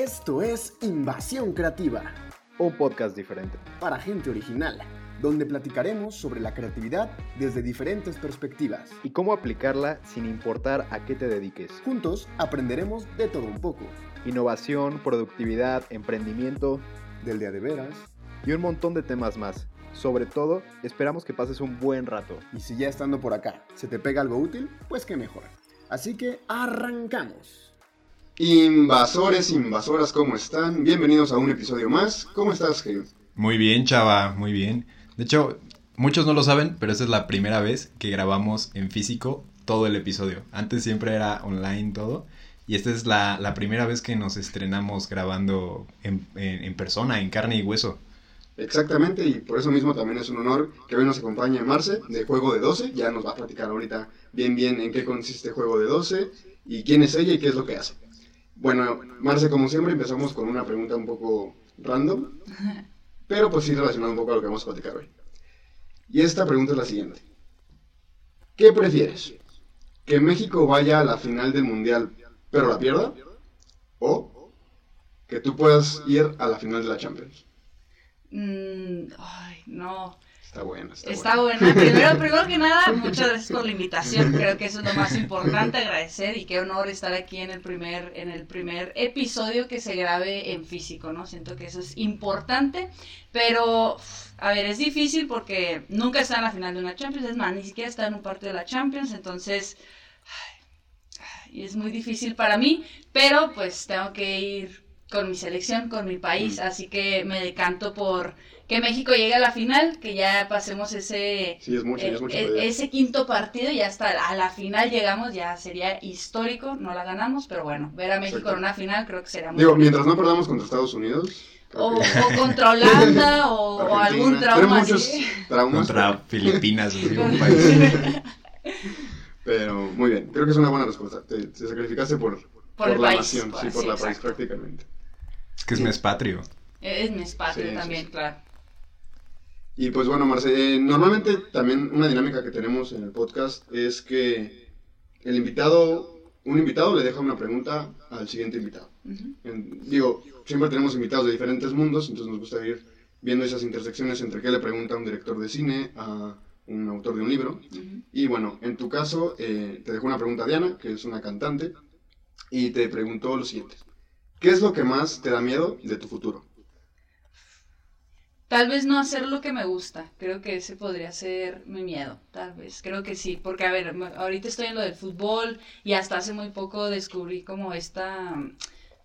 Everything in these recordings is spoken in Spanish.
Esto es Invasión Creativa, Un podcast diferente. para gente original, donde platicaremos sobre la creatividad desde diferentes perspectivas. Y cómo aplicarla sin importar a qué te dediques. Juntos aprenderemos de todo un poco, Innovación, productividad, emprendimiento del día de veras, y un montón de temas más. Sobre todo, esperamos que pases un buen rato. y si ya estando por acá se te pega algo útil, pues qué mejor. Así que arrancamos. Invasores, invasoras, ¿cómo están? Bienvenidos a un episodio más. ¿Cómo estás, Jaime? Muy bien, chava, muy bien. De hecho, muchos no lo saben, pero esta es la primera vez que grabamos en físico todo el episodio. Antes siempre era online todo. Y esta es la, la primera vez que nos estrenamos grabando en, en- en persona, en carne y hueso. Exactamente, y por eso mismo también es un honor que hoy nos acompañe Marce de Juego de 12. Ya nos va a platicar ahorita bien bien en qué consiste Juego de 12 y quién es ella y qué es lo que hace. Bueno, Marce, como siempre, empezamos con una pregunta un poco random, pero pues sí relacionada un poco a lo que vamos a platicar hoy. Y esta pregunta es la siguiente. ¿Qué prefieres? ¿Que México vaya a la final del Mundial pero la pierda? ¿O que tú puedas ir a la final de la Champions? Mm, ay, no. Está buena, está, Está buena. buena. Primero, primero que nada, muchas gracias por la invitación. Creo que eso es lo más importante, agradecer y qué honor estar aquí en el primer, en el primer episodio que se grabe en físico, ¿no? Siento que eso es importante, pero a ver, es difícil porque nunca está en la final de una Champions, es más, ni siquiera está en un partido de la Champions, entonces ay, es muy difícil para mí, pero pues tengo que ir con mi selección, con mi país, así que me decanto por que México llegue a la final, que ya pasemos ese Sí, es mucho, ya eh, es mucho. eh, pedir. ese quinto partido y hasta a la final llegamos, ya sería histórico, no la ganamos, pero bueno, ver a México Exacto. en una final creo que será muy Digo, mientras no perdamos contra Estados Unidos. o, o contra Holanda o, algún trauma muchos así. traumas. Contra pero- Filipinas, un país. Pero muy bien, creo que es una buena respuesta. Te, te sacrificaste por, Por el la país, nación, sí, por sí, la país prácticamente. Es que es mes patrio. Es Sí, sí, también, sí. claro. Y pues bueno, Marce, eh, normalmente también una dinámica que tenemos en el podcast es que el invitado, un invitado le deja una pregunta al siguiente invitado. En- digo, siempre tenemos invitados de diferentes mundos, entonces nos gusta ir viendo esas intersecciones entre qué le pregunta un director de cine a un autor de un libro. Y bueno, en tu caso, eh, te dejó una pregunta Diana, que es una cantante, y te preguntó lo siguiente. ¿Qué es lo que más te da miedo de tu futuro? Tal vez no hacer lo que me gusta, creo que ese podría ser mi miedo, tal vez, creo que sí, porque a ver, ahorita estoy en lo del fútbol y hasta hace muy poco descubrí como esta,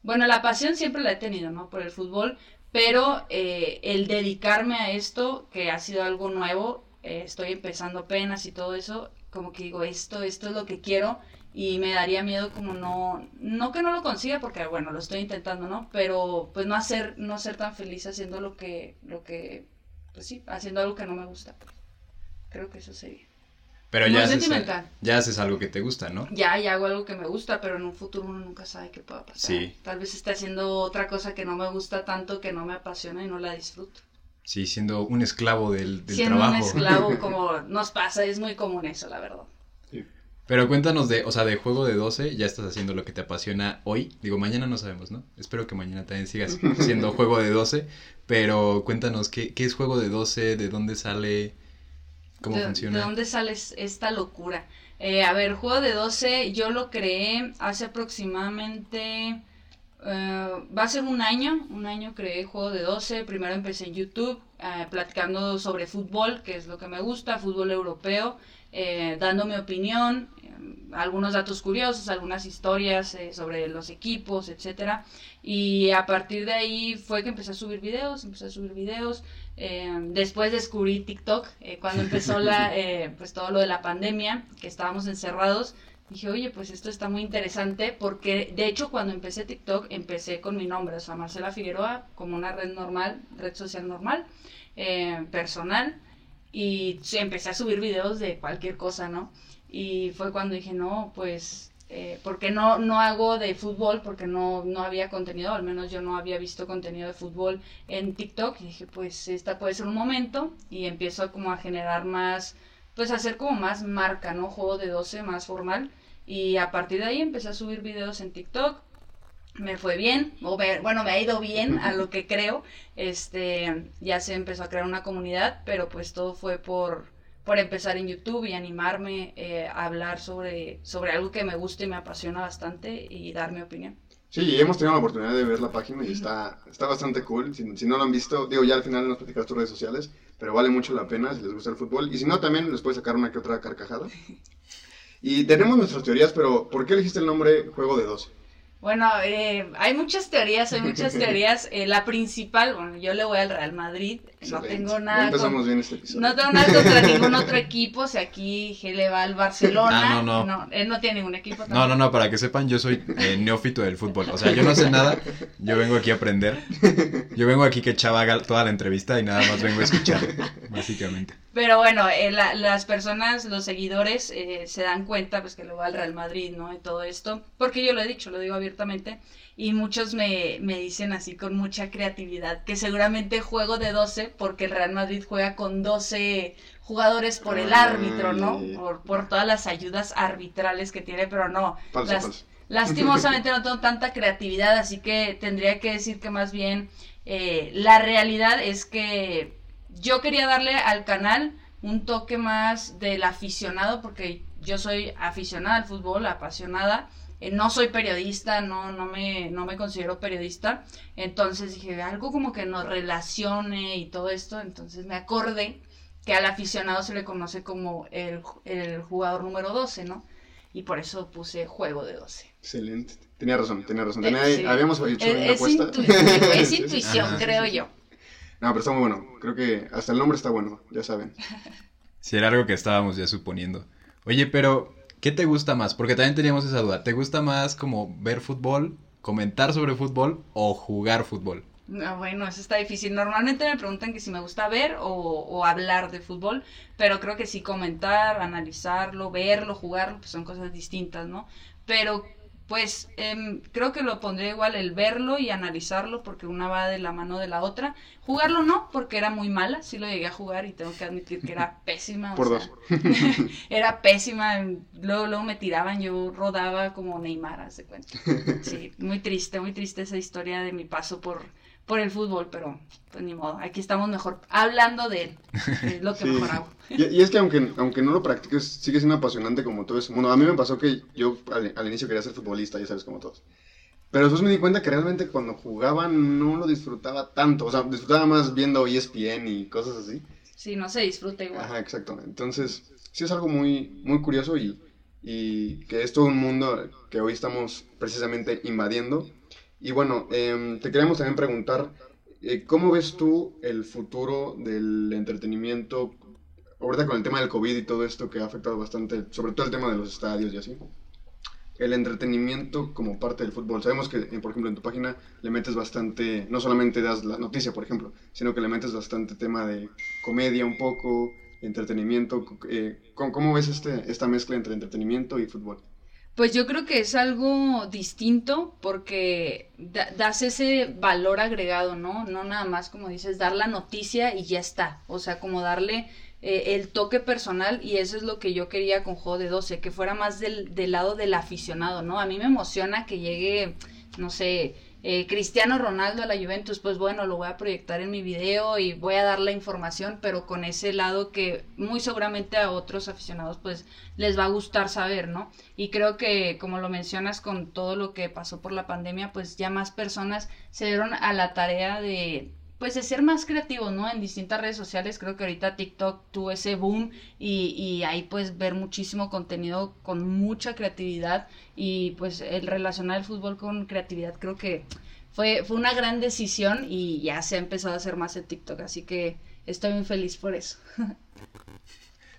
bueno, la pasión siempre la he tenido, ¿no? Por el fútbol, pero eh, el dedicarme a esto, que ha sido algo nuevo, eh, estoy empezando apenas y todo eso, como que digo, esto, esto es lo que quiero y me daría miedo como no, no que no lo consiga porque bueno, lo estoy intentando, ¿no? Pero pues no hacer, no ser tan feliz haciendo lo que, lo que, pues sí, haciendo algo que no me gusta. Creo que eso sería. Pero Muy ya haces, ya haces algo que te gusta, ¿no? Ya, ya hago algo que me gusta, pero en un futuro uno nunca sabe qué pueda pasar. Sí. Tal vez esté haciendo otra cosa que no me gusta tanto, que no me apasiona y no la disfruto. Sí, siendo un esclavo del, del Siendo trabajo. un esclavo como nos pasa, es muy común eso, la verdad. Pero cuéntanos de, o sea, de juego de 12, ya estás haciendo lo que te apasiona hoy. Digo, mañana no sabemos, ¿no? Espero que mañana también sigas siendo juego de 12. Pero cuéntanos, ¿qué, qué es juego de 12? ¿De dónde sale? ¿Cómo ¿De, funciona? ¿De dónde sale es- esta locura? Eh, a ver, Juego de 12, yo lo creé hace aproximadamente, eh, va a ser un año, un año creé Juego de 12, primero empecé en YouTube, eh, platicando sobre fútbol, que es lo que me gusta, fútbol europeo, eh, dando mi opinión, eh, algunos datos curiosos, algunas historias eh, sobre los equipos, etcétera, y a partir de ahí fue que empecé a subir videos, empecé a subir videos, eh, después descubrí TikTok, eh, cuando empezó la, pues todo lo de la pandemia, que estábamos encerrados, dije, oye, pues esto está muy interesante, porque de hecho cuando empecé TikTok, empecé con mi nombre, o sea, Marcela Figueroa, como una red normal, red social normal, personal, y empecé a subir videos de cualquier cosa, ¿no? Y fue cuando dije, no, pues, eh, porque no, no hago de fútbol, porque no, no había contenido, al menos yo no había visto contenido de fútbol en TikTok, y dije, pues, esta puede ser un momento, y empiezo como a generar más, pues, a hacer como más marca, ¿no? Juego de 12 más formal, y a partir de ahí empecé a subir videos en TikTok, me fue bien, o me- bueno, me ha ido bien a lo que creo. Este, ya se empezó a crear una comunidad, pero pues todo fue por, por empezar en YouTube y animarme eh, a hablar sobre, sobre algo que me gusta y me apasiona bastante y dar mi opinión. Sí, hemos tenido la oportunidad de ver la página y está, está bastante cool. Si, si no lo han visto, digo, ya al final nos platicas tus redes sociales, pero vale mucho la pena si les gusta el fútbol. Y si no, también les puedes sacar una que otra carcajada. Y tenemos nuestras teorías, pero ¿por qué elegiste el nombre Juego de 12? Bueno, eh, hay muchas teorías, hay muchas teorías. Eh, la principal, bueno, yo le voy al Real Madrid, no tengo Ya nada con- empezamos bien este episodio. No tengo nada contra ningún otro equipo. Si aquí G le va al Barcelona. Ah, no, no. él no tiene ningún equipo. No, no, no, para que sepan, yo soy eh, neófito del fútbol. O sea, yo no sé nada, yo vengo aquí a aprender. Yo vengo aquí que Chava haga toda la entrevista y nada más vengo a escuchar, básicamente. Pero bueno, eh, la- las personas, los seguidores, eh, se dan cuenta pues que le va al Real Madrid, ¿no? Y todo esto. Porque yo lo he dicho, lo digo abiertamente. Y muchos me, me dicen así con mucha creatividad que seguramente juego de 12 porque el Real Madrid juega con 12 jugadores por el árbitro, ¿no? Por, por todas las ayudas arbitrales que tiene, pero no. Falso, las- falso. Lastimosamente no tengo tanta creatividad, así que tendría que decir que más bien eh, la realidad es que yo quería darle al canal un toque más del aficionado, porque yo soy aficionada al fútbol, apasionada. Eh, no soy periodista, no, no, me, no me considero periodista. Entonces dije, algo como que nos relacione y todo esto. Entonces me acordé que al aficionado se le conoce como el, el jugador número 12, ¿no? Y por eso puse juego de 12. Excelente. Tenía razón, tenía razón. Eh, Tenía- sí. Habíamos hecho Es, una es apuesta. intuición, es Sí, sí. intuición, Ajá, sí, creo sí. yo. No, pero está muy bueno. Creo que hasta el nombre está bueno, ya saben. Si era algo que estábamos ya suponiendo. Oye, pero, ¿qué te gusta más? Porque también teníamos esa duda. ¿Te gusta más como ver fútbol, comentar sobre fútbol o jugar fútbol? No, bueno, eso está difícil. Normalmente me preguntan que si me gusta ver o, o hablar de fútbol, pero creo que sí comentar, analizarlo, verlo, jugarlo, pues son cosas distintas, ¿no? Pero pues em, creo que lo pondré igual el verlo y analizarlo porque una va de la mano de la otra. Jugarlo no, porque era muy mala, sí lo llegué a jugar y tengo que admitir que era pésima. o Por sea, dos. era pésima, luego, luego me tiraban, yo rodaba como Neymar, haz de cuenta. Sí, muy triste, muy triste esa historia de mi paso por, por el fútbol, pero pues ni modo, aquí estamos mejor hablando de él, es lo que Sí. mejor hago. Y, y es que aunque, aunque no lo practiques, sigue siendo apasionante como todo ese mundo. A mí me pasó que yo al, al inicio quería ser futbolista, ya sabes, como todos. Pero después me di cuenta que realmente cuando jugaba no lo disfrutaba tanto. O sea, disfrutaba más viendo ESPN y cosas así. Sí, no se disfruta igual. Ajá, exacto. Entonces, sí es algo muy, muy curioso y, y que es todo un mundo que hoy estamos precisamente invadiendo. Y bueno, em, te queríamos también preguntar, eh, ¿cómo ves tú el futuro del entretenimiento, ahorita con el tema del COVID y todo esto que ha afectado bastante, sobre todo el tema de los estadios y así? El entretenimiento como parte del fútbol. Sabemos que, eh, por ejemplo, en tu página le metes bastante, no solamente das la noticia, por ejemplo, sino que le metes bastante tema de comedia un poco, entretenimiento. eh, ¿cómo, cómo ves este, esta mezcla entre entretenimiento y fútbol? Pues yo creo que es algo distinto porque da- das ese valor agregado, ¿no? No nada más como dices, dar la noticia y ya está. O sea, como darle eh, el toque personal y eso es lo que yo quería con Juego de 12, que fuera más del, del lado del aficionado, ¿no? A mí me emociona que llegue, no sé, eh, Cristiano Ronaldo a la Juventus, pues bueno, lo voy a proyectar en mi video y voy a dar la información, pero con ese lado que muy seguramente a otros aficionados pues les va a gustar saber, ¿no? Y creo que como lo mencionas con todo lo que pasó por la pandemia, pues ya más personas se dieron a la tarea de pues de ser más creativos, ¿no? En distintas redes sociales, creo que ahorita TikTok tuvo ese boom y, ahí pues ver muchísimo contenido con mucha creatividad y pues el relacionar el fútbol con creatividad creo que fue, fue una gran decisión y ya se ha empezado a hacer más en TikTok, así que estoy muy feliz por eso.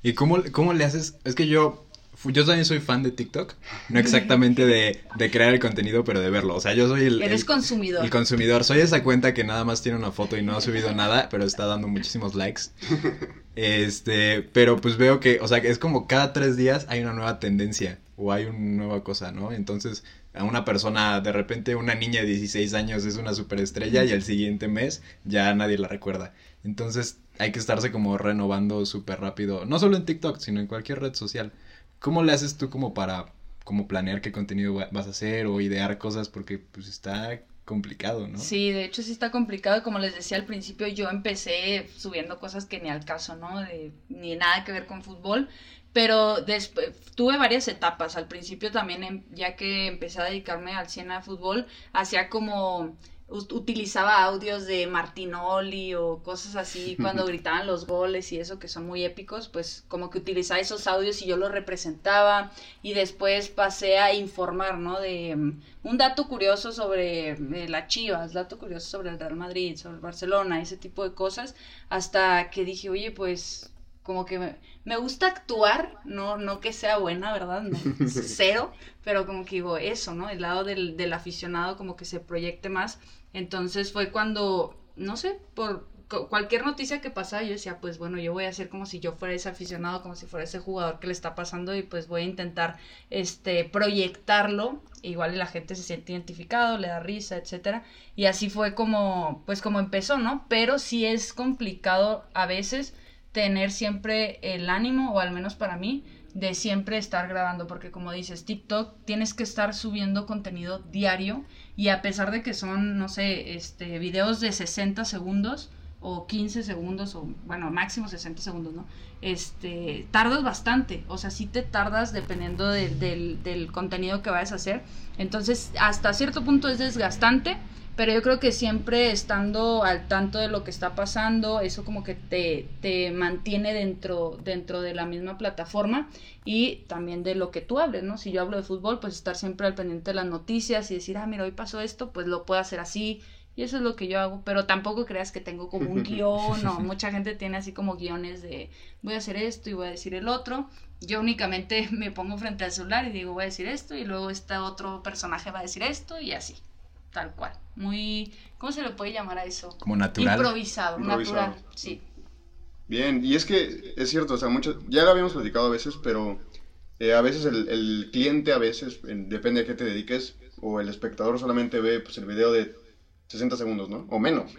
¿Y cómo, cómo le haces? Es que yo, yo también soy fan de TikTok, no exactamente de, de crear el contenido, pero de verlo. O sea, yo soy el, Eres el- consumidor. el consumidor. Soy esa cuenta que nada más tiene una foto y no ha subido nada, pero está dando muchísimos likes. Este, pero pues veo que, o sea, que es como cada tres días hay una nueva tendencia o hay una nueva cosa, ¿no? Entonces, a una persona, de repente una niña de 16 años es una superestrella y el siguiente mes ya nadie la recuerda. Entonces, hay que estarse como renovando súper rápido, no solo en TikTok, sino en cualquier red social. ¿Cómo le haces tú como para cómo planear qué contenido va- vas a hacer o idear cosas porque pues está complicado, ¿no? Sí, de hecho sí está complicado. Como les decía al principio, yo empecé subiendo cosas que ni al caso, ¿no? De, ni nada que ver con fútbol. Pero después tuve varias etapas. Al principio también, em- ya que empecé a dedicarme al 100 a fútbol, hacía como utilizaba audios de Martinoli o cosas así cuando gritaban los goles y eso que son muy épicos, pues como que utilizaba esos audios y yo los representaba y después pasé a informar, ¿no? De mm, un dato curioso sobre eh, las Chivas, dato curioso sobre el Real Madrid, sobre el Barcelona, ese tipo de cosas, hasta que dije, oye, pues como que me, me gusta actuar, no, no que sea buena, ¿verdad? No, cero, pero como que digo eso, ¿no? El lado del, del aficionado como que se proyecte más. Entonces fue cuando, no sé, por cu- cualquier noticia que pasaba, yo decía, pues bueno, yo voy a hacer como si yo fuera ese aficionado, como si fuera ese jugador que le está pasando y pues voy a intentar este proyectarlo, igual la gente se siente identificado, le da risa, etcétera, y así fue como pues como empezó, ¿no? Pero sí es complicado a veces tener siempre el ánimo o al menos para mí de siempre estar grabando porque como dices, TikTok tienes que estar subiendo contenido diario y a pesar de que son, no sé, este videos de 60 segundos o 15 segundos o bueno, máximo 60 segundos, ¿no? Este, tardas bastante, o sea, sí te tardas dependiendo de- del, del contenido que vayas a hacer. Entonces, hasta cierto punto es desgastante, pero yo creo que siempre estando al tanto de lo que está pasando, eso como que te, te mantiene dentro, dentro de la misma plataforma y también de lo que tú hables, ¿no? Si yo hablo de fútbol, pues estar siempre al pendiente de las noticias y decir, ah, mira, hoy pasó esto, pues lo puedo hacer así. Y eso es lo que yo hago, pero tampoco creas que tengo como un guion, no, mucha gente tiene así como guiones de voy a hacer esto y voy a decir el otro. Yo únicamente me pongo frente al celular y digo voy a decir esto y luego este otro personaje va a decir esto y así, tal cual. Muy, ¿cómo se le puede llamar a eso? Como natural. Improvisado, Improvisado. natural, sí. Bien, y es que es cierto, o sea, mucho, ya lo habíamos platicado a veces, pero eh, a veces el, el cliente, a veces, en- depende a qué te dediques, o el espectador solamente ve pues, el video de 60 segundos, ¿no? O menos.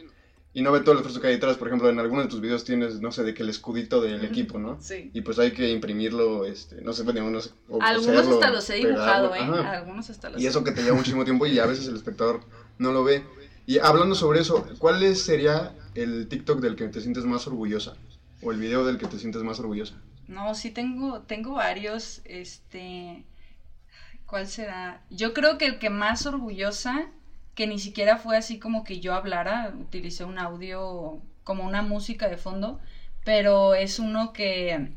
Y no ve todo el esfuerzo que hay detrás. Por ejemplo, en algunos de tus videos tienes, no sé, de que el escudito del equipo, ¿no? Sí. Y pues hay que imprimirlo, este, no sé, sé, o Algunos hasta los he dibujado, pegarlo, ¿eh? ajá. Algunos hasta los Y eso que te lleva muchísimo tiempo y a veces el espectador no lo ve. Y hablando sobre eso, ¿cuál sería el TikTok del que te sientes más orgullosa? O el video del que te sientes más orgullosa. No, sí tengo, tengo varios, este, ¿cuál será? Yo creo que el que más orgullosa, que ni siquiera fue así como que yo hablara, utilicé un audio como una música de fondo, pero es uno que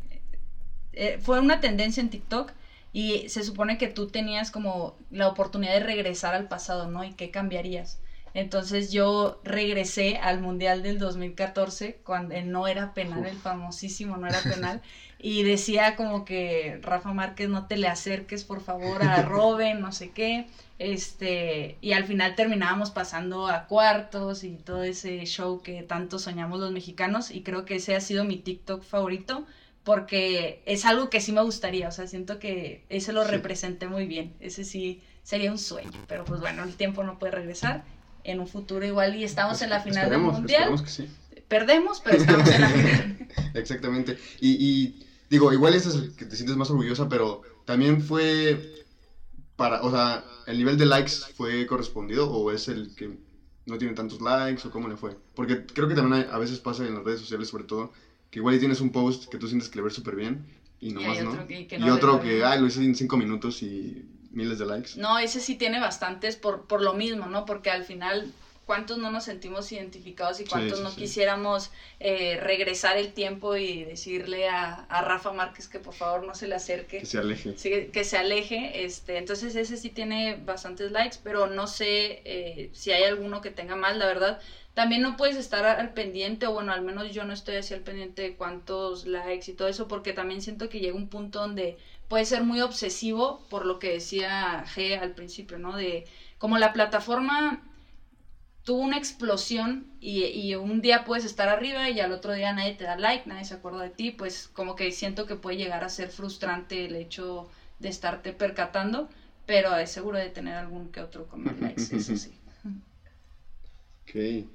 eh, fue una tendencia en TikTok y se supone que tú tenías como la oportunidad de regresar al pasado, ¿no? ¿Y qué cambiarías? Entonces yo regresé al Mundial del 2014 cuando eh, no era penal, el famosísimo no era penal, y decía como que Rafa Márquez no te le acerques por favor a Robin, no sé qué, este, y al final terminábamos pasando a cuartos y todo ese show que tanto soñamos los mexicanos, y creo que ese ha sido mi TikTok favorito porque es algo que sí me gustaría, o sea, siento que ese lo Sí. representé muy bien, ese sí sería un sueño, pero pues bueno, el tiempo no puede regresar, en un futuro igual y estamos en la final del mundial, que sí. perdemos, pero estamos en la final. Exactamente. Y, y digo, igual es el que te sientes más orgullosa, pero también fue para, o sea, el nivel de likes fue correspondido o es el que no tiene tantos likes o cómo le fue. Porque creo que también hay- a veces pasa en las redes sociales, sobre todo, que igual y tienes un post que tú sientes que le ves súper bien y nomás hay no. que- que y no le otro que, ay, lo hice en cinco minutos y miles de likes. No, ese sí tiene bastantes por, por lo mismo, ¿no? Porque al final, ¿cuántos no nos sentimos identificados y cuántos sí, no sí. quisiéramos eh, regresar el tiempo y decirle a, a Rafa Márquez que por favor no se le acerque? Que se aleje. Sí, que se aleje, este, entonces ese sí tiene bastantes likes, pero no sé eh, si hay alguno que tenga más, la verdad. También no puedes estar al pendiente, o bueno, al menos yo no estoy así al pendiente de cuántos likes y todo eso, porque también siento que llega un punto donde puede ser muy obsesivo, por lo que decía G al principio, ¿no? De como la plataforma tuvo una explosión y, un día puedes estar arriba y al otro día nadie te da like, nadie se acuerda de ti, pues como que siento que puede llegar a ser frustrante el hecho de estarte percatando, pero es seguro de tener algún que otro con likes, eso sí. Ok.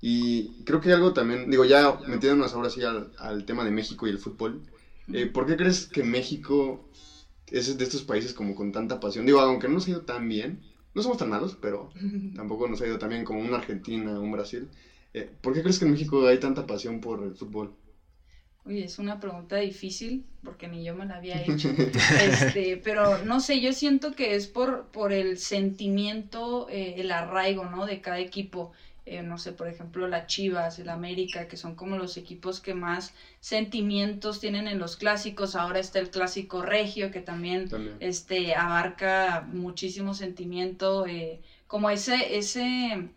Y creo que algo también, digo, ya metiéndonos ahora sí al tema de México y el fútbol, eh, ¿por qué crees que México es de estos países como con tanta pasión. Digo, aunque no nos ha ido tan bien, no somos tan malos, pero tampoco nos ha ido tan bien como una Argentina, un Brasil. Eh, ¿Por qué crees que en México hay tanta pasión por el fútbol? Uy, es una pregunta difícil porque ni yo me la había hecho. Este, pero no sé, yo siento que es por, por el sentimiento, eh, el arraigo, ¿no? De cada equipo. Eh, no sé, por ejemplo, la Chivas, el América, que son como los equipos que más sentimientos tienen en los clásicos. Ahora está el clásico regio, que también, También. este abarca muchísimo sentimiento, eh, como ese, ese,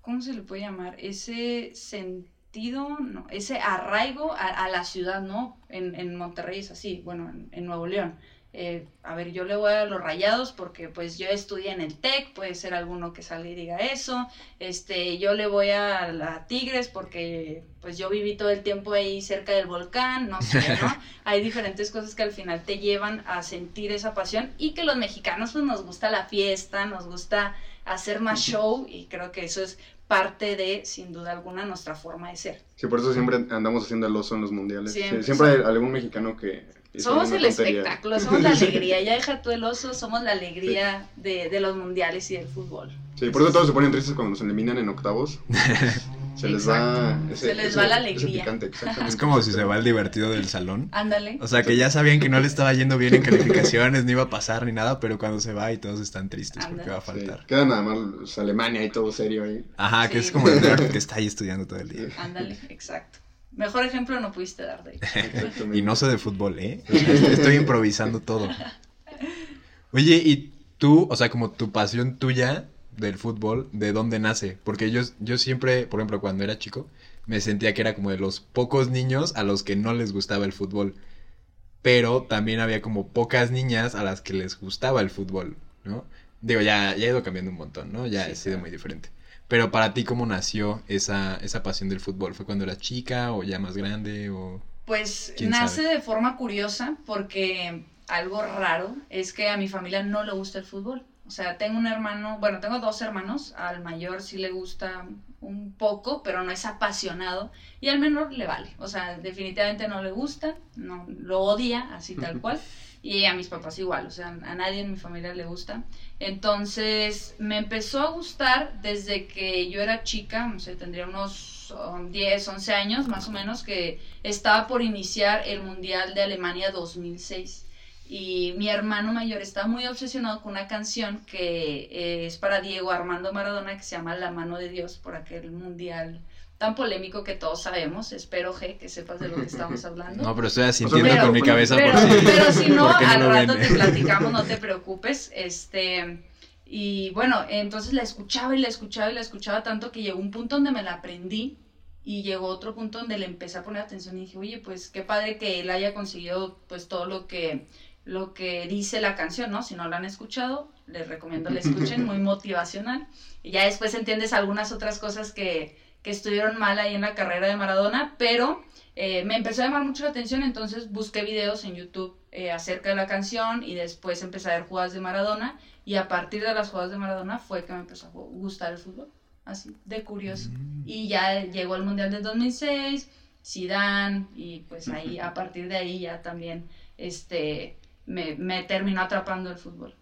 ¿cómo se le puede llamar? Ese sentido, no, ese arraigo a, a la ciudad, ¿no? En, en Monterrey es así, bueno, en, en Nuevo León. Eh, a ver, yo le voy a los rayados porque pues yo estudié en el TEC, puede ser alguno que salga y diga eso. Este, yo le voy a la Tigres porque pues yo viví todo el tiempo ahí cerca del volcán, no sé, ¿no? Hay diferentes cosas que al final te llevan a sentir esa pasión y que los mexicanos pues nos gusta la fiesta, nos gusta hacer más show y creo que eso es parte de, sin duda alguna, nuestra forma de ser. Sí, por eso siempre andamos haciendo el oso en los mundiales. Sí, Siempre. Siempre, hay algún mexicano que... Somos el tontería. espectáculo, somos la alegría. Ya deja tú el oso, somos la alegría de, de los mundiales y del fútbol. Sí, por eso todos se ponen tristes cuando nos eliminan en octavos. Se les va... ese- Se les ese- va la alegría. picante. Es como si se va el divertido del salón. Ándale. O sea, que ya sabían que no le estaba yendo bien en calificaciones, ni iba a pasar ni nada, pero cuando se va y todos están tristes porque va a Sí, faltar. queda nada más Alemania y todo serio ahí. Ajá, que Sí. es como el que está ahí estudiando todo el día. Ándale, exacto. Mejor ejemplo no pudiste dar de ahí. Exactamente. Y no sé de fútbol, ¿eh? Estoy improvisando todo. Oye, ¿y tú, o sea, como tu pasión tuya del fútbol, de dónde nace? Porque yo, yo siempre, por ejemplo, cuando era chico, me sentía que era como de los pocos niños a los que no les gustaba el fútbol. Pero también había como pocas niñas a las que les gustaba el fútbol, ¿no? Digo, ya, ya ha ido cambiando un montón, ¿no? Ya Sí, ha sido claro. muy diferente. Pero para ti, ¿cómo nació esa, esa pasión del fútbol? ¿Fue cuando eras chica o ya más grande o...? Pues ¿Quién nace sabe? de forma curiosa porque algo raro es que a mi familia no le gusta el fútbol. O sea, tengo un hermano, bueno, tengo dos hermanos, al mayor sí le gusta un poco, pero no es apasionado, y al menor le vale. O sea, definitivamente no le gusta, no lo odia, así tal cual. Y a mis papás igual, o sea, a nadie en mi familia le gusta. Entonces, me empezó a gustar desde que yo era chica, no sé, tendría unos um, 10, 11 años más o menos, que estaba por iniciar el Mundial de Alemania 2006. Y mi hermano mayor está muy obsesionado con una canción que eh, es para Diego Armando Maradona, que se llama La mano de Dios, por aquel mundial tan polémico que todos sabemos. Espero, G, que sepas de lo que estamos hablando. No, pero estoy asintiendo Pero- con mi cabeza pero, por si... pero si no, ¿por qué al rato ven? te platicamos, no te preocupes. Este, y bueno, entonces la escuchaba y la escuchaba y la escuchaba tanto que llegó un punto donde me la aprendí y llegó otro punto donde le empecé a poner atención y dije, oye, pues qué padre que él haya conseguido pues todo lo que lo que dice la canción, ¿no? Si no la han escuchado, les recomiendo la escuchen, muy motivacional. Y ya después entiendes algunas otras cosas que, que estuvieron mal ahí en la carrera de Maradona, pero eh, me empezó a llamar mucho la atención, entonces busqué videos en YouTube eh, acerca de la canción y después empecé a ver jugadas de Maradona y a partir de las jugadas de Maradona fue que me empezó a gu- gustar el fútbol, así, de curioso. Y ya llegó el Mundial del 2006, Zidane y pues ahí, a partir de ahí ya también, este, me, me terminó atrapando el fútbol.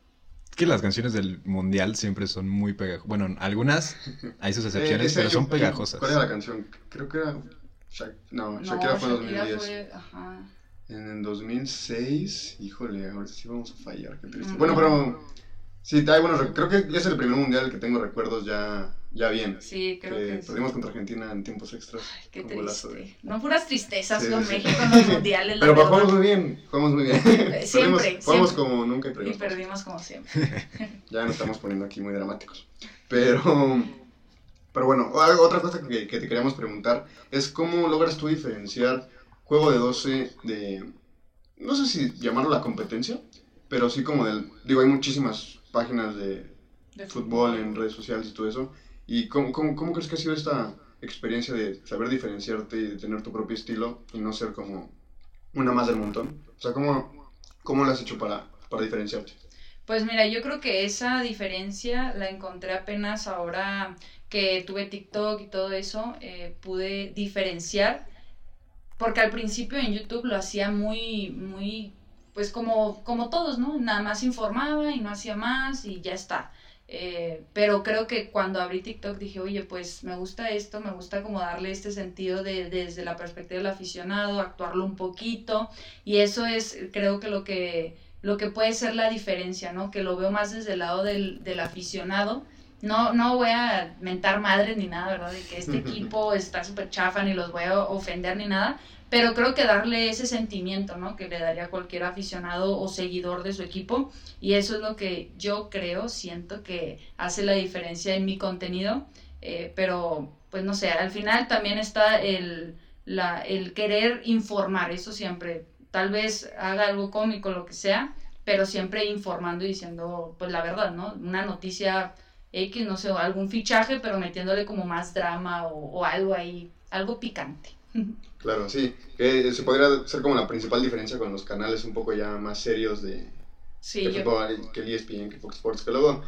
Es que las canciones del mundial siempre son muy pegajosas. Bueno, algunas hay sus Eh, excepciones, ese pero yo- son pegajosas. ¿Cuál era la canción? Creo que era... Shak- No, Shakira fue en 2010. fue, ajá. En el 2006, híjole, ahora sí vamos a fallar, qué triste. Mm. Bueno, pero sí, hay buenos creo que es el primer mundial que tengo recuerdos ya, ya bien. Sí, creo que que sí. perdimos contra Argentina en tiempos extras. Ay, qué de- triste. No puras tristezas Sí, con sí. México en los mundiales. Pero jugamos muy bien, jugamos muy bien. Siempre, Perdimos- Jugamos como nunca y Y perdimos. perdimos como siempre. Ya nos estamos poniendo aquí muy dramáticos. Pero, pero bueno, otra cosa que, que te queríamos preguntar es cómo logras tú diferenciar juego de 12 de, no sé si llamarlo la competencia, pero sí como del, digo, hay muchísimas páginas de De fútbol en redes sociales y todo eso. ¿Y cómo, cómo, cómo crees que ha sido esta experiencia de saber diferenciarte y de tener tu propio estilo y no ser como una más del montón? O sea, ¿cómo, cómo lo has hecho para, para diferenciarte? Pues mira, yo creo que esa diferencia la encontré apenas ahora que tuve TikTok y todo eso, eh, pude diferenciar, porque al principio en YouTube lo hacía muy, muy pues como, como todos, ¿no? Nada más informaba y no hacía más y ya está. Eh, pero creo que cuando abrí TikTok dije, oye, pues me gusta esto, me gusta como darle este sentido de, desde la perspectiva del aficionado, actuarlo un poquito. Y eso es, creo que lo que, lo que puede ser la diferencia, ¿no? Que lo veo más desde el lado del, del aficionado. No, no voy a mentar madres ni nada, ¿verdad? De que este equipo está súper chafa, ni los voy a ofender ni nada, pero creo que darle ese sentimiento, ¿no? Que le daría cualquier aficionado o seguidor de su equipo. Y eso es lo que yo creo, siento que hace la diferencia en mi contenido. Eh, pero, pues no sé, al final también está el, la, el querer informar, eso siempre. Tal vez haga algo cómico, lo que sea, pero siempre informando y diciendo, pues la verdad, ¿no? Una noticia X, no sé, algún fichaje, pero metiéndole como más drama o, o algo ahí, algo picante. Claro, sí. Que se podría ser como la principal diferencia con los canales un poco ya más serios de, Sí, de yo, fútbol, que el ESPN, que Fox Sports, que luego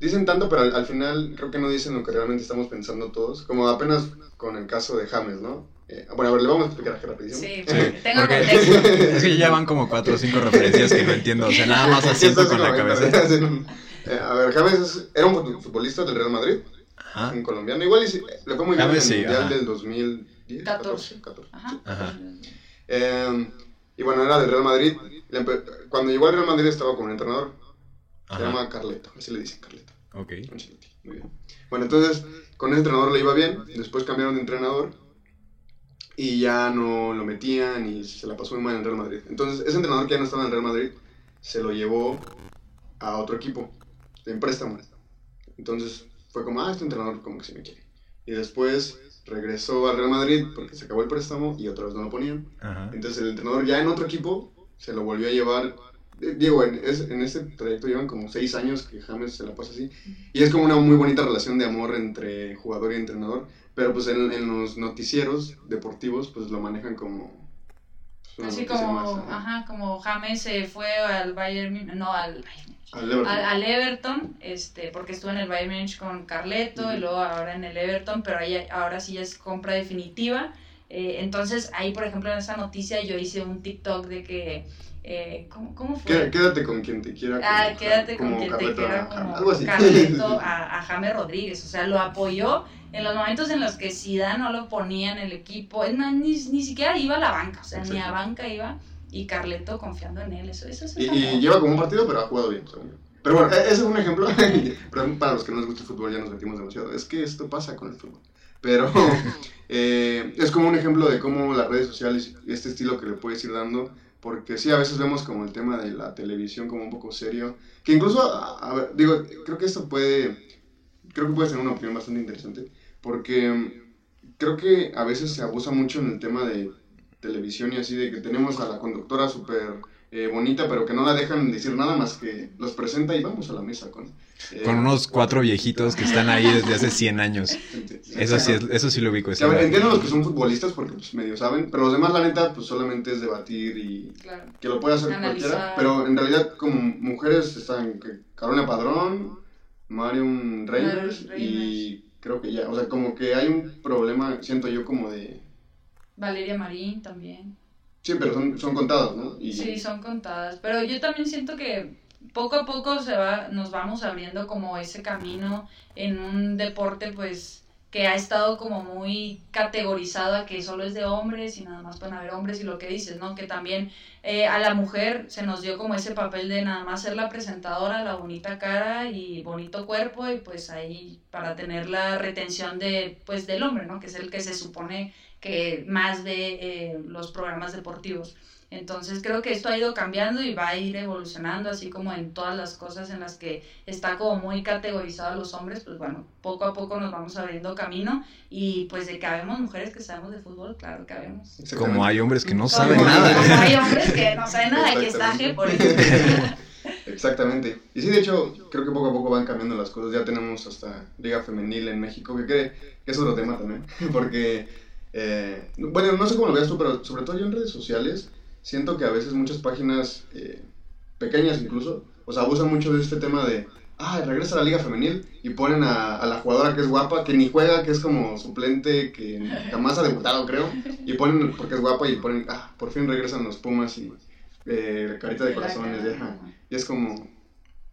dicen tanto, pero al, al final creo que no dicen lo que realmente estamos pensando todos. Como apenas con el caso de James, ¿no? Eh, bueno, a ver, le vamos a explicar aquí rapidísimo. sí, tengo porque- contexto. Es que ya van como cuatro o cinco referencias que no entiendo. O sea, nada más asiento con la cabeza. Eh, a ver, James es- era un fut- futbolista del Real Madrid, Ajá. un colombiano. Igual y sí, le fue muy bien en James el sí, Mundial ajá. del 2010, 14. 14. Ajá. sí. Ajá. Eh, y bueno, era del Real Madrid. Cuando llegó al Real Madrid estaba con un entrenador, se llama Carleto, así le dicen Carleto. Ok. Muy bien. Bueno, entonces con ese entrenador le iba bien, después cambiaron de entrenador y ya no lo metían y se la pasó muy mal en el Real Madrid. Entonces ese entrenador que ya no estaba en el Real Madrid se lo llevó a otro equipo en préstamo. Entonces fue como, ah, este entrenador como que sí me quiere. Y después regresó al Real Madrid porque se acabó el préstamo y otra vez no lo ponían. Ajá. Entonces el entrenador ya en otro equipo se lo volvió a llevar. eh, Digo, en, es- en este trayecto llevan como seis años que James se la pasa así. Y es como una muy bonita relación de amor entre jugador y entrenador. Pero pues en, en los noticieros deportivos pues lo manejan como... Así como, más, ajá. ajá, como James se fue al Bayern, no, al, Al Everton. al, al Everton, este, porque estuvo en el Bayern Munich con Carleto y luego ahora en el Everton, pero ahí, ahora sí ya es compra definitiva. Eh, entonces ahí, por ejemplo, en esa noticia yo hice un TikTok de que, eh, ¿cómo, cómo fue? Qué- Quédate con quien te quiera. Ah, como- quédate con como quien te Carleto quiera a- como Algo así. Carleto a, a James Rodríguez, o sea, lo apoyó en los momentos en los que Zidane no lo ponía en el equipo, es más, ni, ni siquiera iba a la banca, o sea, ni a banca iba, y Carleto confiando en él, eso, eso es Y, lleva como un partido, pero ha jugado bien, según yo. Pero bueno, e- ese es un ejemplo. Pero para los que no les gusta el fútbol ya nos metimos demasiado. Es que esto pasa con el fútbol. Pero eh, es como un ejemplo de cómo las redes sociales y este estilo que le puedes ir dando. Porque sí, a veces vemos como el tema de la televisión como un poco serio. Que incluso, a, a ver, digo, creo que esto puede, creo que puede ser una opinión bastante interesante. Porque mm, creo que a veces se abusa mucho en el tema de televisión y así, de que tenemos a la conductora súper eh, bonita, pero que no la dejan decir nada más que los presenta y vamos a la mesa con... eh, Con unos cuatro viejitos que están ahí desde hace 100 años. Eso sí, es- eso sí lo ubico. Entiendo los que son futbolistas porque pues, medio saben, pero los demás la neta pues solamente es debatir y Claro. que lo puede hacer Analizar. cualquiera, pero en realidad como mujeres están Carolina Padrón, Marion Marion y creo que ya, o sea, como que hay un problema, siento yo como de... Valeria Marín también. Sí, pero son, son contados, ¿no? Y, Sí, son contadas. Pero yo también siento que poco a poco se va, nos vamos abriendo como ese camino en un deporte pues que ha estado como muy categorizado a que solo es de hombres y nada más pueden haber hombres y lo que dices, ¿no? Que también eh, a la mujer se nos dio como ese papel de nada más ser la presentadora, la bonita cara y bonito cuerpo y pues ahí para tener la retención de pues del hombre, ¿no? Que es el que se supone que más ve eh, los programas deportivos. Entonces creo que esto ha ido cambiando y va a ir evolucionando, así como en todas las cosas en las que está como muy categorizado a los hombres, pues bueno, poco a poco nos vamos abriendo camino y pues de que habemos mujeres que sabemos de fútbol, claro que habemos. Como hay hombres que no Como- saben como nada. hay hombres que no saben nada, que está por eso. Exactamente. Y sí, de hecho, creo que poco a poco van cambiando las cosas. Ya tenemos hasta Liga Femenil en México, que, cree, que es otro tema también. Porque, eh, bueno, no sé cómo lo veas tú, pero sobre todo yo en redes sociales, siento que a veces muchas páginas, eh, pequeñas incluso, o sea, abusan mucho de este tema de, ah, regresa a la Liga Femenil y ponen a, a la jugadora que es guapa, que ni juega, que es como suplente, que jamás ha debutado, creo, y ponen porque es guapa y ponen, ah, por fin regresan los Pumas y eh, carita de corazones, de, ajá. Y es como.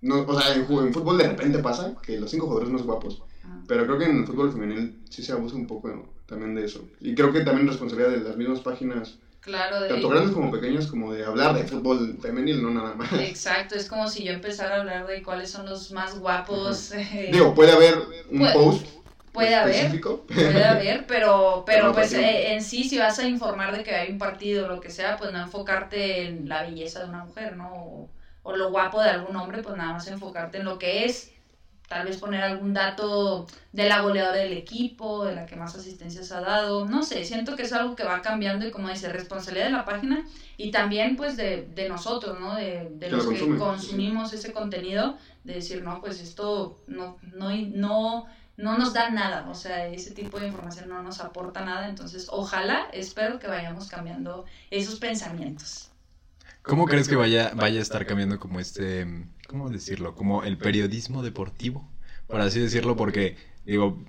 No, o sea, en, en fútbol de repente pasa que los cinco jugadores más guapos. Ah. Pero creo que en el fútbol femenil sí se abusa un poco también de eso. Y creo que también es responsabilidad de las mismas páginas, Claro, de... tanto grandes como pequeñas, como de hablar de fútbol femenil, no nada más. Exacto, es como si yo empezara a hablar de cuáles son los más guapos. eh, Digo, puede haber un post puede haber, específico. puede haber, pero, pero Pero pues eh, en sí, si vas a informar de que hay un partido o lo que sea, pues no enfocarte en la belleza de una mujer, ¿no? O, o lo guapo de algún hombre, pues nada más enfocarte en lo que es. Tal vez poner algún dato de la goleadora del equipo, de la que más asistencias ha dado. No sé, siento que es algo que va cambiando y como dice, responsabilidad de la página y también pues de, de nosotros, ¿no? De, de los lo que consumimos ese contenido, de decir, no, pues esto no, no, no, no nos da nada, o sea, ese tipo de información no nos aporta nada, entonces ojalá, espero que vayamos cambiando esos pensamientos. ¿Cómo crees que vaya, vaya a estar cambiando como este, ¿cómo decirlo? Como el periodismo deportivo, por así decirlo, porque digo,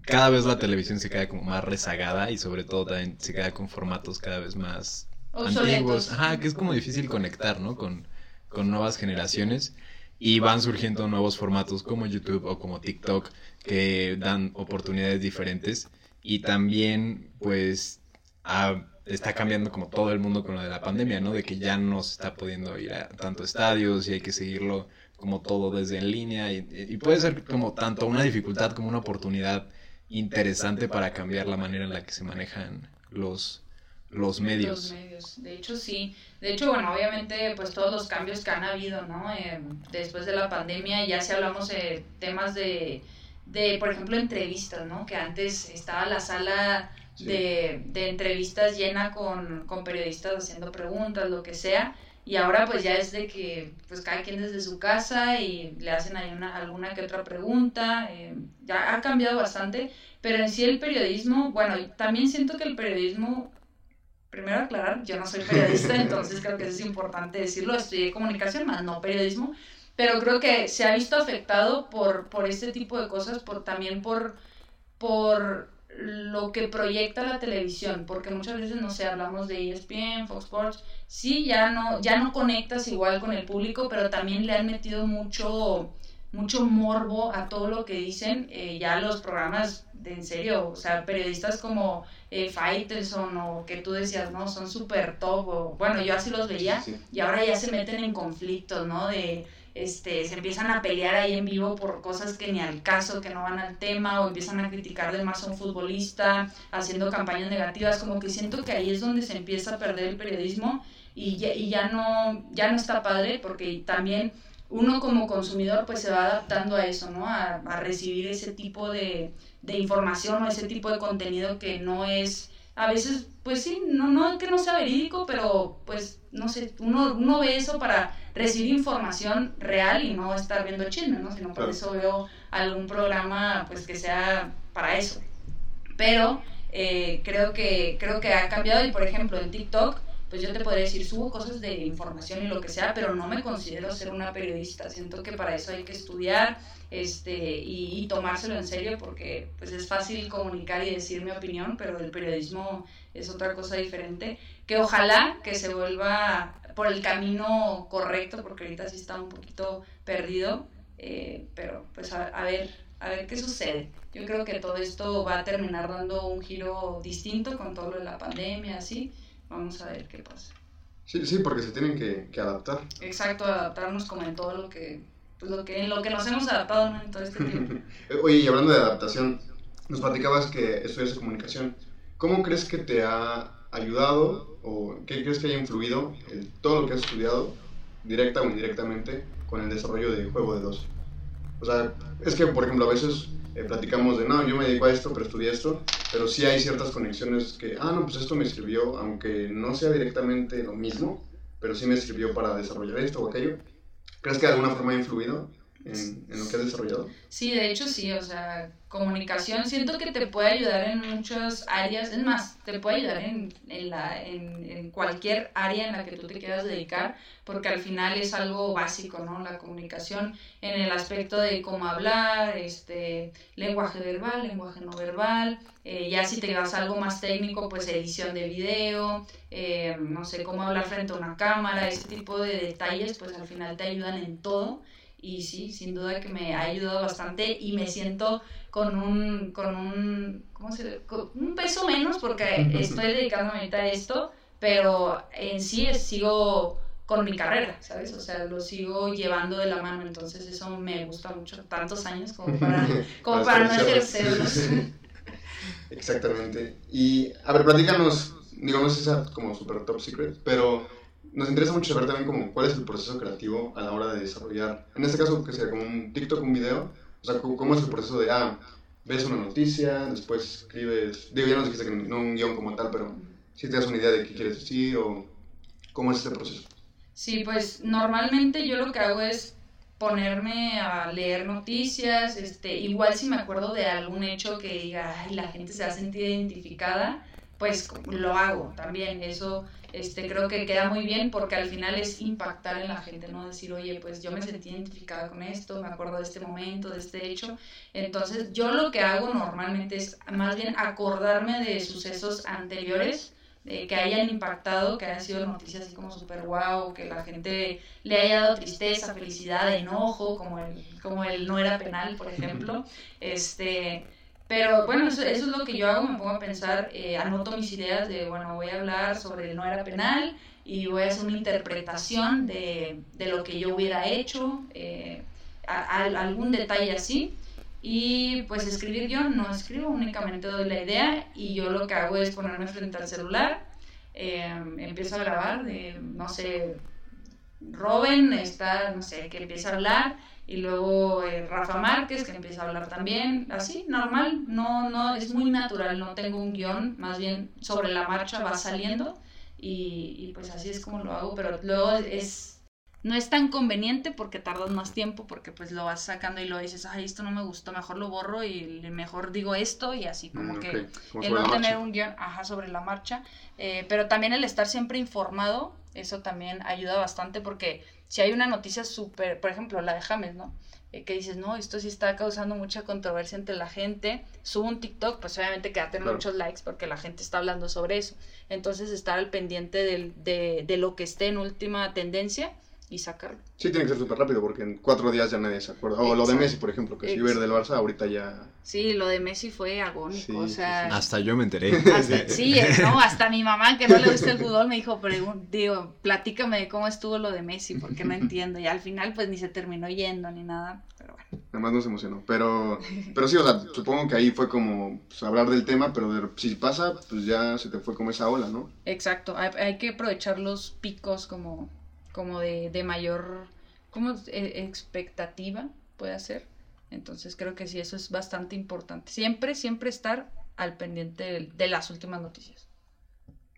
cada vez la televisión se queda como más rezagada y sobre todo también se queda con formatos cada vez más antiguos. Ajá, que es como difícil conectar, ¿no? Con, con nuevas generaciones y van surgiendo nuevos formatos como YouTube o como TikTok que dan oportunidades diferentes y también pues ah, está cambiando como todo el mundo con lo de la pandemia, ¿no? De que ya no se está pudiendo ir a tanto estadios y hay que seguirlo como todo desde en línea y, y puede ser como tanto una dificultad como una oportunidad interesante para cambiar la manera en la que se manejan los, los medios. Los medios, de hecho sí. De hecho, bueno, obviamente pues todos los cambios que han habido, ¿no? Eh, después de la pandemia, ya si hablamos de temas de, de, por ejemplo, entrevistas, ¿no? Que antes estaba la sala Sí. de, de entrevistas llena con, con periodistas haciendo preguntas, lo que sea. Y ahora pues ya es de que pues cada quien desde su casa y le hacen ahí una, alguna que otra pregunta. eh, ya ha cambiado bastante. Pero en sí el periodismo, bueno, también siento que el periodismo primero aclarar, yo no soy periodista, entonces creo que eso es importante decirlo, estudié comunicación, más no periodismo, pero creo que se ha visto afectado por, por este tipo de cosas, por también por, por lo que proyecta la televisión, porque muchas veces, no sé, hablamos de ESPN, Fox Sports, sí, ya no, ya no conectas igual con el público, pero también le han metido mucho mucho morbo a todo lo que dicen eh, ya los programas de en serio, o sea, periodistas como eh, Faitelson o que tú decías, no, son súper top, o, bueno, yo así los veía, Sí, sí. y ahora ya se meten en conflictos, ¿no? De, este, se empiezan a pelear ahí en vivo por cosas que ni al caso, que no van al tema, o empiezan a criticar de más a un futbolista, haciendo campañas negativas, como que siento que ahí es donde se empieza a perder el periodismo y ya, no, ya no está padre, porque también uno como consumidor pues se va adaptando a eso, ¿no? A, recibir ese tipo de información o ese tipo de contenido que no es, a veces, pues sí, no, no que no sea verídico, pero pues, no sé, uno, uno ve eso para recibir información real y no estar viendo chisme, ¿no? Sino por Claro. eso veo algún programa pues que sea para eso. Pero eh, creo, que, creo que ha cambiado y por ejemplo en TikTok pues yo te podría decir, subo cosas de información y lo que sea, pero no me considero ser una periodista. Siento que para eso hay que estudiar este, y, y tomárselo en serio porque pues es fácil comunicar y decir mi opinión, pero el periodismo es otra cosa diferente. Que ojalá que se vuelva por el camino correcto, porque ahorita sí está un poquito perdido, eh, pero pues a, a ver, a ver qué sucede. Yo creo que todo esto va a terminar dando un giro distinto con todo lo de la pandemia, así. Vamos a ver qué pasa. Sí, sí, porque se tienen que, que adaptar. Exacto, adaptarnos como en todo lo que, pues lo que, en lo que nos hemos adaptado ¿no? en todo este tiempo. Eh, Oye, y hablando de adaptación, nos platicabas que estudias comunicación. ¿Cómo crees que te ha ayudado o qué crees que haya influido en todo lo que has estudiado, directa o indirectamente, con el desarrollo de Juego de Dos? O sea, es que, por ejemplo, a veces eh, platicamos de, no, yo me dedico a esto, pero estudié esto, pero sí hay ciertas conexiones que, ah, no, pues esto me sirvió, aunque no sea directamente lo mismo, pero sí me sirvió para desarrollar esto o aquello. ¿Crees que de alguna forma ha influido en, lo que has desarrollado. Sí, de hecho sí, o sea, comunicación siento que te puede ayudar en muchas áreas, es más, te puede ayudar en, en, la, en, en cualquier área en la que tú te quieras dedicar, porque al final es algo básico, ¿no? La comunicación en el aspecto de cómo hablar, este, lenguaje verbal, lenguaje no verbal, eh, ya si te vas a algo más técnico, pues edición de video, eh, no sé, cómo hablar frente a una cámara, ese tipo de detalles, pues al final te ayudan en todo y sí, sin duda que me ha ayudado bastante y me siento con un, con un, ¿cómo se con un peso menos porque estoy dedicándome ahorita a esto, pero en sí sigo con mi carrera, ¿sabes? O sea, lo sigo llevando de la mano, entonces eso me gusta mucho, tantos años como para, como para no ejercerlos. Exactamente. Y, a ver, platícanos, digo, no sé si sea como super top secret, pero nos interesa mucho saber también como cuál es el proceso creativo a la hora de desarrollar, en este caso que sea como un TikTok, un video, o sea, cómo es el proceso de, ah, ves una noticia, después escribes, digo, ya nos dijiste que no un guion como tal, pero si te das una idea de qué quieres decir o cómo es este proceso. Sí, pues normalmente yo lo que hago es ponerme a leer noticias, este, igual si me acuerdo de algún hecho que diga, ay, la gente se ha sentido identificada, pues lo hago también, eso este, creo que queda muy bien porque al final es impactar en la gente, ¿no? Decir, oye, pues yo me sentí identificada con esto, me acuerdo de este momento, de este hecho. Entonces, yo lo que hago normalmente es más bien acordarme de sucesos anteriores que hayan impactado, que hayan sido noticias así como súper guau, que la gente le haya dado tristeza, felicidad, enojo, como el, como el no era penal, por ejemplo. Este, pero bueno, eso, eso, es lo que yo hago, me pongo a pensar, eh, anoto mis ideas de, bueno, voy a hablar sobre el no era penal y voy a hacer una interpretación de, de lo que yo hubiera hecho, eh, a, algún detalle así. Y pues escribir yo no escribo, únicamente doy la idea y yo lo que hago es ponerme frente al celular, eh, empiezo a grabar, de, no sé, Robin está, no sé, que empieza a hablar y luego eh, Rafa Márquez que empieza a hablar también, así, normal, no, no, es muy natural, no tengo un guion, más bien sobre la marcha va saliendo y, y pues así es como lo hago, pero luego es no es tan conveniente porque tardas más tiempo, porque pues lo vas sacando y lo dices, ay, esto no me gustó, mejor lo borro y mejor digo esto y así, como mm, que el no tener un guion, ajá, sobre la marcha, eh, pero también el estar siempre informado, eso también ayuda bastante porque si hay una noticia súper, por ejemplo, la de James, ¿no? Eh, que dices, no, esto sí está causando mucha controversia entre la gente, subo un TikTok, pues obviamente que va a tener muchos likes porque la gente está hablando sobre eso. Entonces estar al pendiente de, de lo que esté en última tendencia y sacarlo. Sí, tiene que ser súper rápido porque en cuatro días ya nadie se acuerda. O lo de Messi, por ejemplo, que si ver del Barça ahorita ya... Sí, lo de Messi fue agónico, o sea... Hasta yo me enteré. sí, no, hasta mi mamá que no le gusta el fútbol me dijo, digo, platícame de cómo estuvo lo de Messi porque no entiendo. Y al final pues ni se terminó yendo ni nada, pero bueno. Nada más nos emocionó, pero, pero sí, o sea, supongo que ahí fue como pues, hablar del tema, pero si pasa, pues ya se te fue como esa ola, ¿no? Exacto, hay, hay que aprovechar los picos como como de, de mayor como e, expectativa puede ser. Entonces creo que sí, eso es bastante importante. Siempre, siempre estar al pendiente de, las últimas noticias.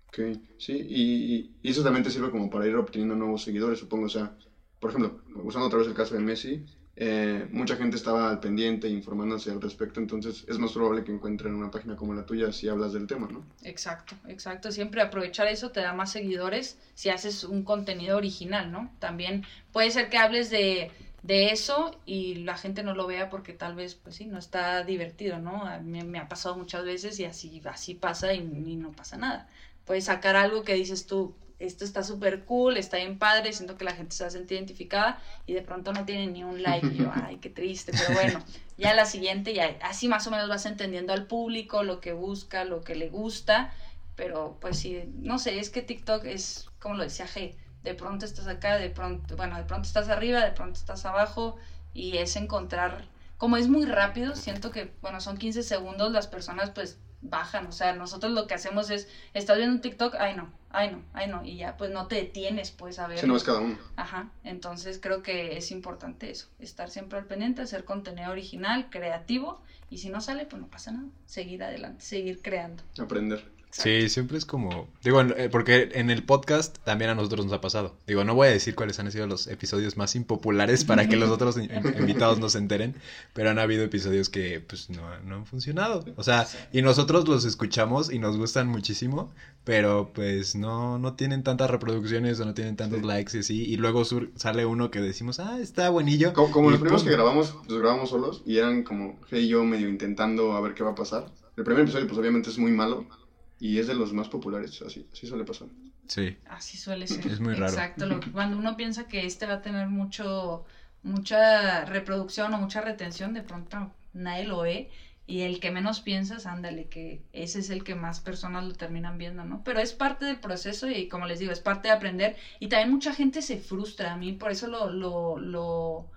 Ok, sí, y, y, eso también te sirve como para ir obteniendo nuevos seguidores, supongo. O sea, por ejemplo, usando otra vez el caso de Messi, eh, mucha gente estaba al pendiente informándose al respecto, entonces es más probable que encuentren una página como la tuya si hablas del tema, ¿no? Exacto, exacto. Siempre aprovechar eso te da más seguidores si haces un contenido original, ¿no? También puede ser que hables de, de eso y la gente no lo vea porque tal vez, pues sí, no está divertido, ¿no? Me ha pasado muchas veces y así, así pasa y no pasa nada. Puedes sacar algo que dices tú, esto está súper cool, está bien padre, siento que la gente se va a sentir identificada y de pronto no tiene ni un like. Y yo, ay, qué triste, pero bueno, ya la siguiente, ya así más o menos vas entendiendo al público, lo que busca, lo que le gusta, pero pues sí, no sé, es que TikTok es, como lo decía G, de pronto estás acá, de pronto, bueno, de pronto estás arriba, de pronto estás abajo y es encontrar, como es muy rápido, siento que, bueno, son 15 segundos, las personas pues bajan, o sea, nosotros lo que hacemos es, estás viendo un TikTok, ay no, ay no, ay no, y ya pues no te detienes pues a ver. Si no es cada uno. Ajá, entonces creo que es importante eso, estar siempre al pendiente, hacer contenido original, creativo, y si no sale, pues no pasa nada, seguir adelante, seguir creando. Aprender. Sí, siempre es como, digo, eh, porque en el podcast también a nosotros nos ha pasado. Digo, no voy a decir cuáles han sido los episodios más impopulares para que los otros in- invitados no se enteren, pero han habido episodios que pues no, no han funcionado. O sea, y nosotros los escuchamos y nos gustan muchísimo, pero pues no, no tienen tantas reproducciones o no tienen tantos Sí. likes y así, y luego sur- sale uno que decimos, ah, está buenillo. Como, como los primeros que grabamos, los grabamos solos y eran como Hey y yo medio intentando a ver qué va a pasar. El primer episodio pues obviamente es muy malo y es de los más populares, así, así suele pasar. Sí, Así suele ser. Es muy raro. Exacto. lo- cuando uno piensa que este va a tener mucho, mucha reproducción o mucha retención, de pronto nadie lo ve. Y el que menos piensas, ándale, que ese es el que más personas lo terminan viendo, ¿no? Pero es parte del proceso y como les digo, es parte de aprender. Y también mucha gente se frustra. A mí por eso lo, lo, lo,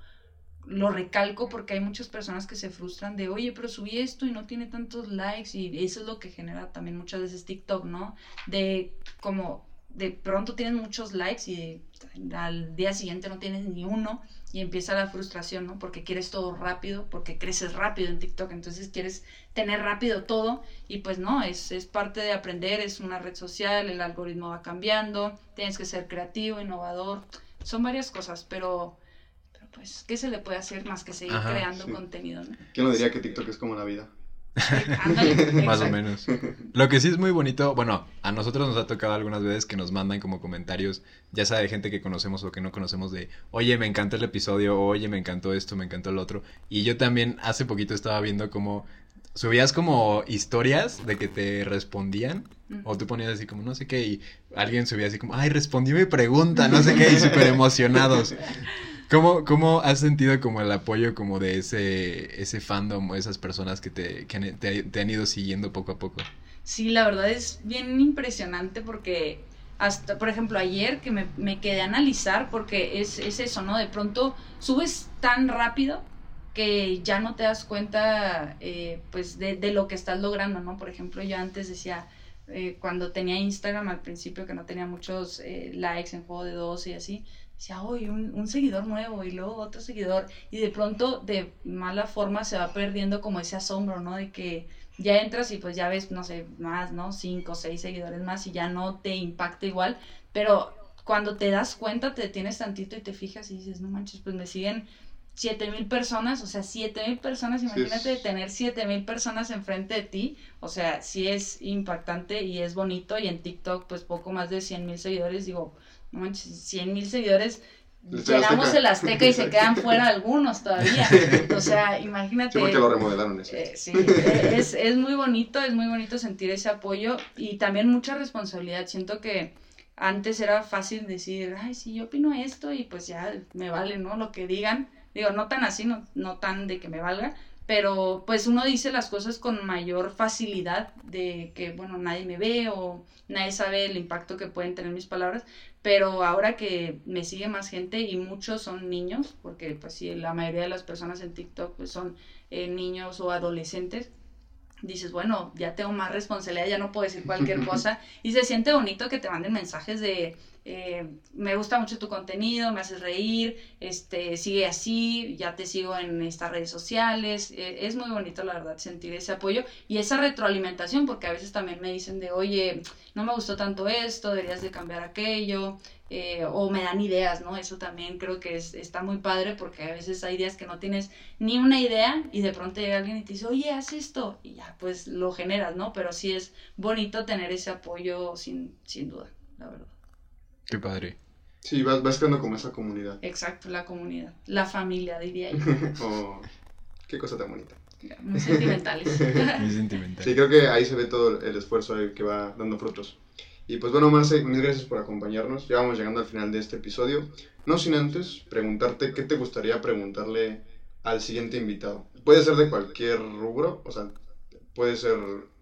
lo recalco porque hay muchas personas que se frustran de, oye, pero subí esto y no tiene tantos likes y eso es lo que genera también muchas veces TikTok, ¿no? De como de pronto tienes muchos likes y al día siguiente no tienes ni uno y empieza la frustración, ¿no? Porque quieres todo rápido, porque creces rápido en TikTok, entonces quieres tener rápido todo y pues no, es, es parte de aprender, es una red social, el algoritmo va cambiando, tienes que ser creativo, innovador, son varias cosas, pero pues, ¿qué se le puede hacer más que seguir Ajá, creando sí. contenido, ¿no? ¿Quién lo diría que TikTok es como la vida? Ándale, Más o menos. Lo que sí es muy bonito, bueno, a nosotros nos ha tocado algunas veces que nos mandan como comentarios, ya sea de gente que conocemos o que no conocemos, de, oye, me encantó el episodio, o, oye, me encantó esto, me encantó el otro. Y yo también hace poquito estaba viendo como subías como historias de que te respondían, o tú ponías así como no sé qué, y alguien subía así como, ay, respondí mi pregunta, no sé qué, y súper emocionados. ¿Cómo, ¿Cómo has sentido como el apoyo como de ese, ese fandom o esas personas que, te, que te han ido siguiendo poco a poco? Sí, la verdad es bien impresionante porque hasta, por ejemplo, ayer que me, me quedé a analizar porque es, es eso, ¿no? De pronto subes tan rápido que ya no te das cuenta, eh, pues, de, de lo que estás logrando, ¿no? Por ejemplo, yo antes decía, eh, cuando tenía Instagram al principio, que no tenía muchos eh, likes en juego de dos y así, decía, uy, un, un seguidor nuevo y luego otro seguidor, y de pronto de mala forma se va perdiendo como ese asombro, ¿no? De que ya entras y pues ya ves, no sé, más, ¿no? Cinco, seis seguidores más y ya no te impacta igual, pero cuando te das cuenta, te detienes tantito y te fijas y dices, no manches, pues me siguen siete mil personas, o sea, siete mil personas, Sí, imagínate es- tener siete mil personas enfrente de ti, o sea, sí es impactante y es bonito y en TikTok pues poco más de cien mil seguidores, digo, no manches, cien mil seguidores, llenamos Azteca. el Azteca y se quedan fuera algunos todavía, o sea, imagínate. Sí, porque lo remodelaron ese. Eh, sí, eh, es, es muy bonito, es muy bonito sentir ese apoyo y también mucha responsabilidad. Siento que antes era fácil decir, ay, sí, yo opino esto y pues ya me vale, ¿no? Lo que digan. Digo, no tan así, no, no tan de que me valga, pero pues uno dice las cosas con mayor facilidad de que, bueno, nadie me ve o nadie sabe el impacto que pueden tener mis palabras, pero ahora que me sigue más gente y muchos son niños, porque pues sí, la mayoría de las personas en TikTok pues son eh, niños o adolescentes, dices, bueno, ya tengo más responsabilidad, ya no puedo decir cualquier cosa. Y se siente bonito que te manden mensajes de, eh, me gusta mucho tu contenido, me haces reír, este, sigue así, ya te sigo en estas redes sociales. Eh, es muy bonito, la verdad, sentir ese apoyo y esa retroalimentación, porque a veces también me dicen de, oye, no me gustó tanto esto, deberías de cambiar aquello. eh, o me dan ideas, ¿no? Eso también creo que es, está muy padre porque a veces hay días que no tienes ni una idea y de pronto llega alguien y te dice, oye, haz esto y ya pues lo generas, ¿no? Pero sí es bonito tener ese apoyo sin, sin duda, la verdad. Qué padre. Sí, vas, vas creando como esa comunidad. Exacto, la comunidad, la familia, diría yo. Oh, qué cosa tan bonita. Muy sentimentales. Muy sentimental. Sí, creo que ahí se ve todo el esfuerzo que va dando frutos. Y pues bueno, Marce, mil gracias por acompañarnos. Ya vamos llegando al final de este episodio. No sin antes preguntarte qué te gustaría preguntarle al siguiente invitado. Puede ser de cualquier rubro, o sea, puede ser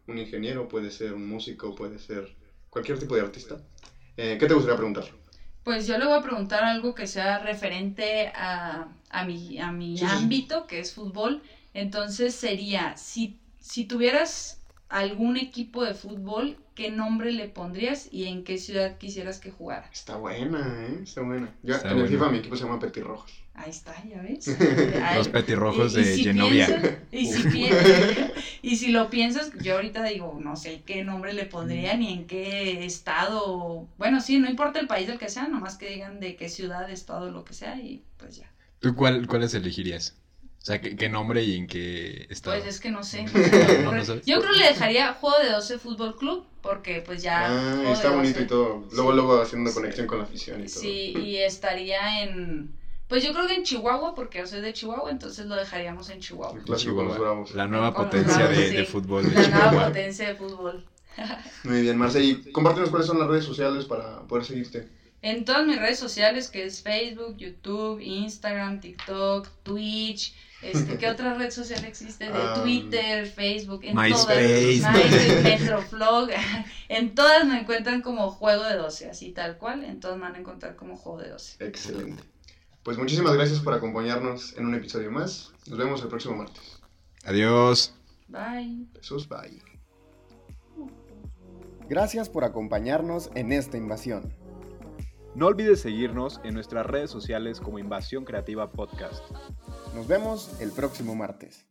un ingeniero, puede ser un músico, puede ser cualquier tipo de artista. Eh, ¿Qué te gustaría preguntar? Pues yo le voy a preguntar algo que sea referente a, a mi, a mi Sí, sí, sí. ámbito, que es fútbol. Entonces sería, si, si tuvieras algún equipo de fútbol, ¿qué nombre le pondrías y en qué ciudad quisieras que jugara? Está buena, ¿eh? Está buena. Yo, Está en el. FIFA mi equipo se llama Petirrojos. Ahí está, ya ves. Los petirrojos y- y de si Genovia. piensas- y, si pi- y si lo piensas, yo ahorita digo, no sé qué nombre le pondría ni en qué estado. Bueno, sí, no importa el país del que sea, nomás que digan de qué ciudad, estado, lo que sea, y pues ya. ¿Tú cuál, cuáles elegirías? O sea, ¿qué, qué nombre y en qué estado? Pues es que no sé. no No, yo creo que le dejaría Juego de 12 Fútbol Club, porque pues ya. ah, está bonito 12. y todo. Luego, Sí. luego haciendo Sí. conexión con la afición y todo. Sí, y estaría en. Pues yo creo que en Chihuahua, porque yo soy de Chihuahua, entonces lo dejaríamos en Chihuahua. Los Chihuahua. La nueva potencia de, sí. de fútbol de La nueva potencia de fútbol. Muy bien, Marce. Y compártenos cuáles son las redes sociales para poder seguirte. En todas mis redes sociales, que es Facebook, YouTube, Instagram, TikTok, Twitch. Este, ¿Qué otra red social existe? De Ah, Twitter, Facebook, en MySpace. todas. MySpace, Metroflog. En todas me encuentran como Juego de 12, así tal cual. En todas me van a encontrar como Juego de 12. Excelente. Pues muchísimas gracias por acompañarnos en un episodio más. Nos vemos el próximo martes. Adiós. Bye. Besos, bye. Gracias por acompañarnos en esta invasión. No olvides seguirnos en nuestras redes sociales como Invasión Creativa Podcast. Nos vemos el próximo martes.